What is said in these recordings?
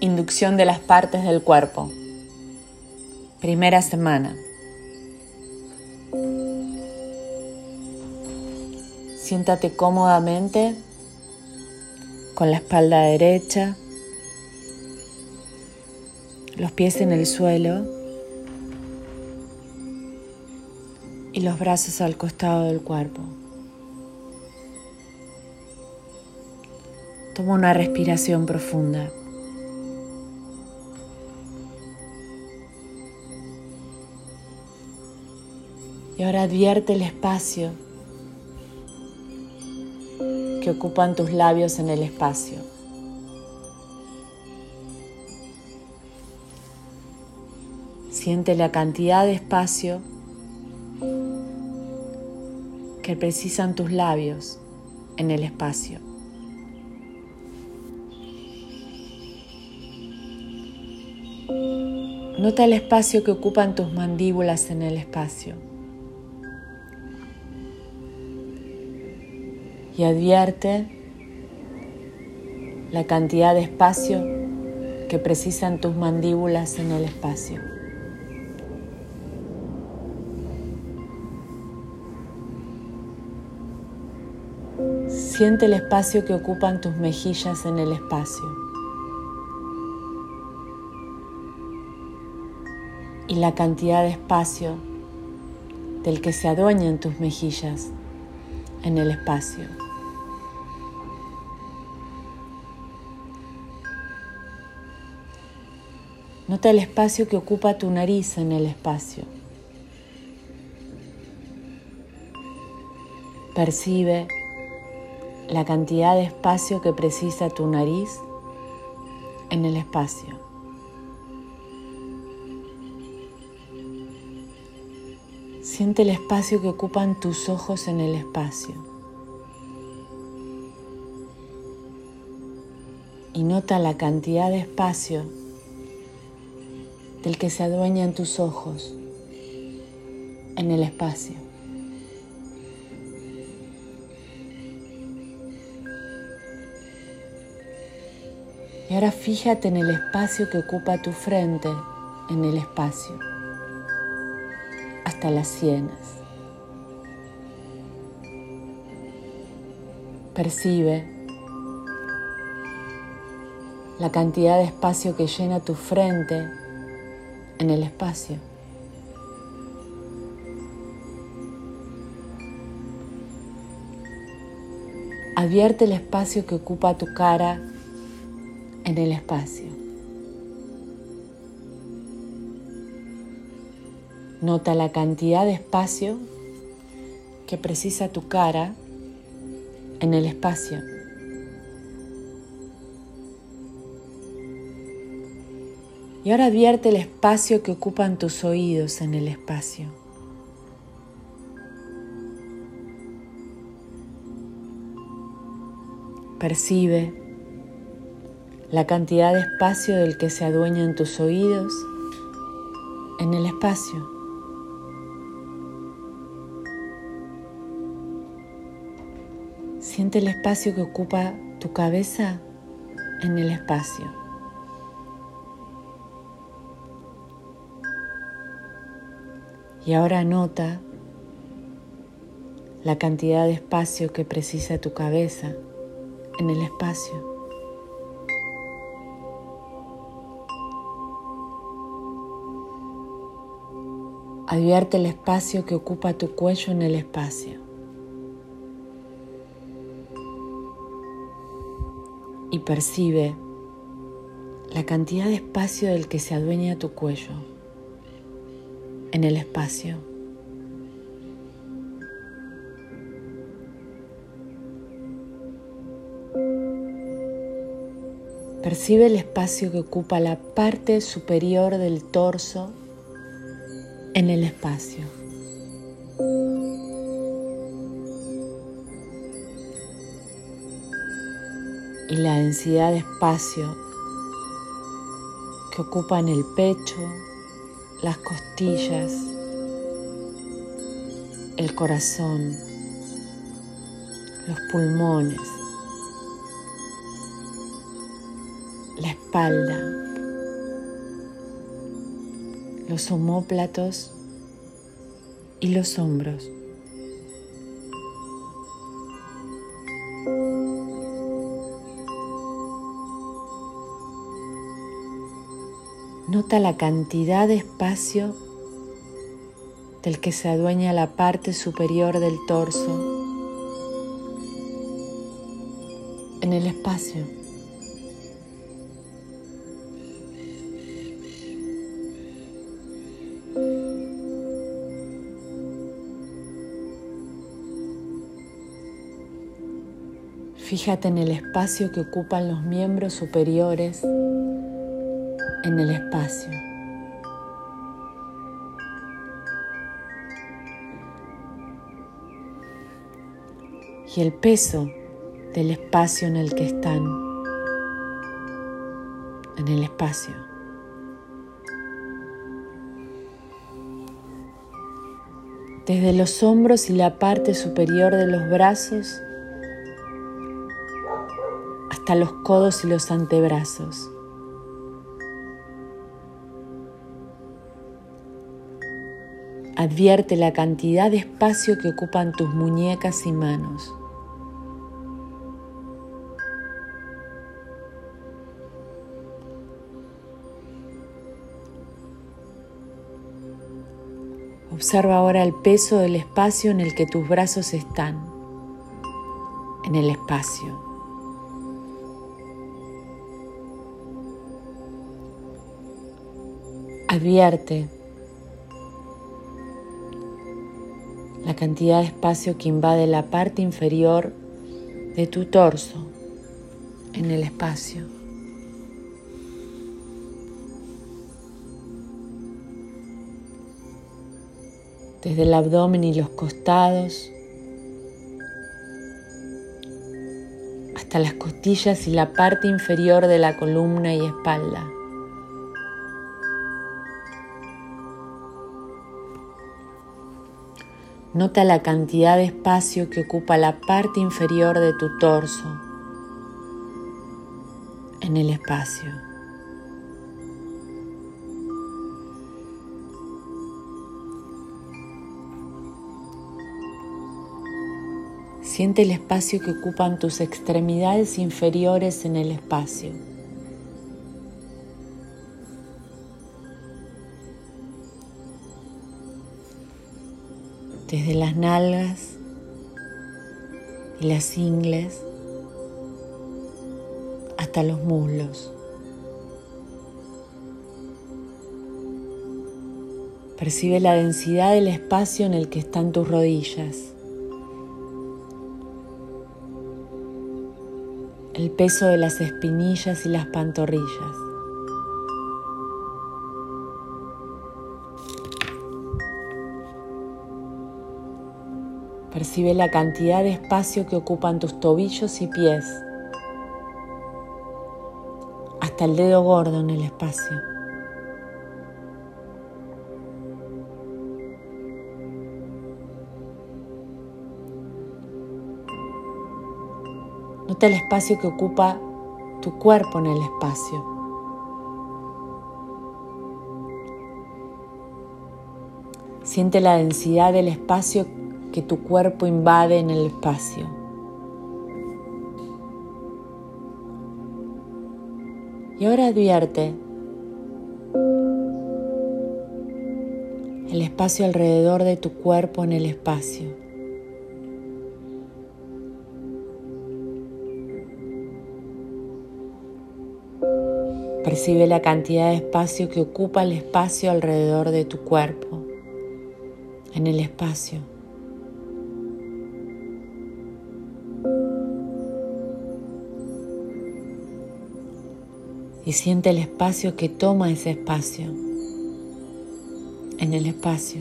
Inducción de las partes del cuerpo. Primera semana. Siéntate cómodamente con la espalda derecha, los pies en el suelo y los brazos al costado del cuerpo. Toma una respiración profunda. Y ahora advierte el espacio que ocupan tus labios en el espacio. Siente la cantidad de espacio que precisan tus labios en el espacio. Nota el espacio que ocupan tus mandíbulas en el espacio. Y advierte la cantidad de espacio que precisan tus mandíbulas en el espacio. Siente el espacio que ocupan tus mejillas en el espacio. Y la cantidad de espacio del que se adueñan tus mejillas en el espacio. Nota el espacio que ocupa tu nariz en el espacio. Percibe la cantidad de espacio que precisa tu nariz en el espacio. Siente el espacio que ocupan tus ojos en el espacio. Y nota la cantidad de espacio del que se adueñan tus ojos en el espacio. Y ahora fíjate en el espacio que ocupa tu frente en el espacio, hasta las sienes. Percibe la cantidad de espacio que llena tu frente en el espacio. Advierte el espacio que ocupa tu cara en el espacio. Nota la cantidad de espacio que precisa tu cara en el espacio. Y ahora advierte el espacio que ocupan tus oídos en el espacio. Percibe la cantidad de espacio del que se adueñan tus oídos en el espacio. Siente el espacio que ocupa tu cabeza en el espacio. Y ahora nota la cantidad de espacio que precisa tu cabeza en el espacio. Advierte el espacio que ocupa tu cuello en el espacio. Y percibe la cantidad de espacio del que se adueña tu cuello en el espacio. Percibe el espacio que ocupa la parte superior del torso en el espacio. Y la densidad de espacio que ocupa en el pecho, las costillas, el corazón, los pulmones la espalda, los homóplatos y los hombros. Nota la cantidad de espacio del que se adueña la parte superior del torso en el espacio. Fíjate en el espacio que ocupan los miembros superiores en el espacio. Y el peso del espacio en el que están, en el espacio. Desde los hombros y la parte superior de los brazos hasta los codos y los antebrazos. Advierte la cantidad de espacio que ocupan tus muñecas y manos. Observa ahora el peso del espacio en el que tus brazos están, en el espacio. Advierte cantidad de espacio que invade la parte inferior de tu torso en el espacio. Desde el abdomen y los costados hasta las costillas y la parte inferior de la columna y espalda. Nota la cantidad de espacio que ocupa la parte inferior de tu torso en el espacio. Siente el espacio que ocupan tus extremidades inferiores en el espacio. Desde las nalgas y las ingles hasta los muslos. Percibe la densidad del espacio en el que están tus rodillas. El peso de las espinillas y las pantorrillas. Percibe la cantidad de espacio que ocupan tus tobillos y pies, hasta el dedo gordo en el espacio. Nota el espacio que ocupa tu cuerpo en el espacio. Siente la densidad del espacio que tu cuerpo invade en el espacio. Y ahora advierte el espacio alrededor de tu cuerpo en el espacio. Percibe la cantidad de espacio que ocupa el espacio alrededor de tu cuerpo, en el espacio. Y siente el espacio que toma ese espacio en el espacio.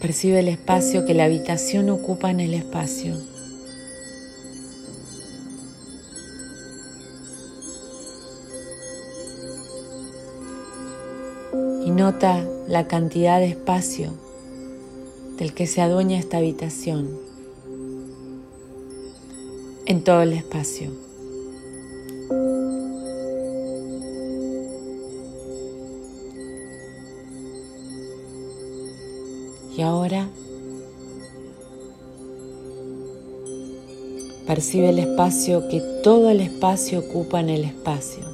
Percibe el espacio que la habitación ocupa en el espacio. Y nota la cantidad de espacio del que se adueña esta habitación en todo el espacio. Y ahora percibe el espacio que todo el espacio ocupa en el espacio.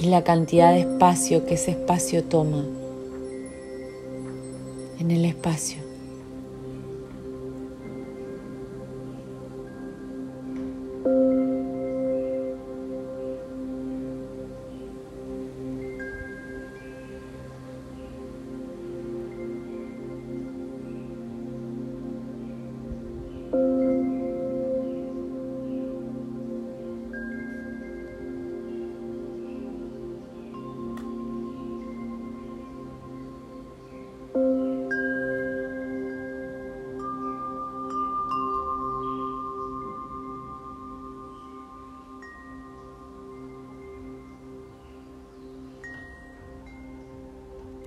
Y la cantidad de espacio que ese espacio toma en el espacio.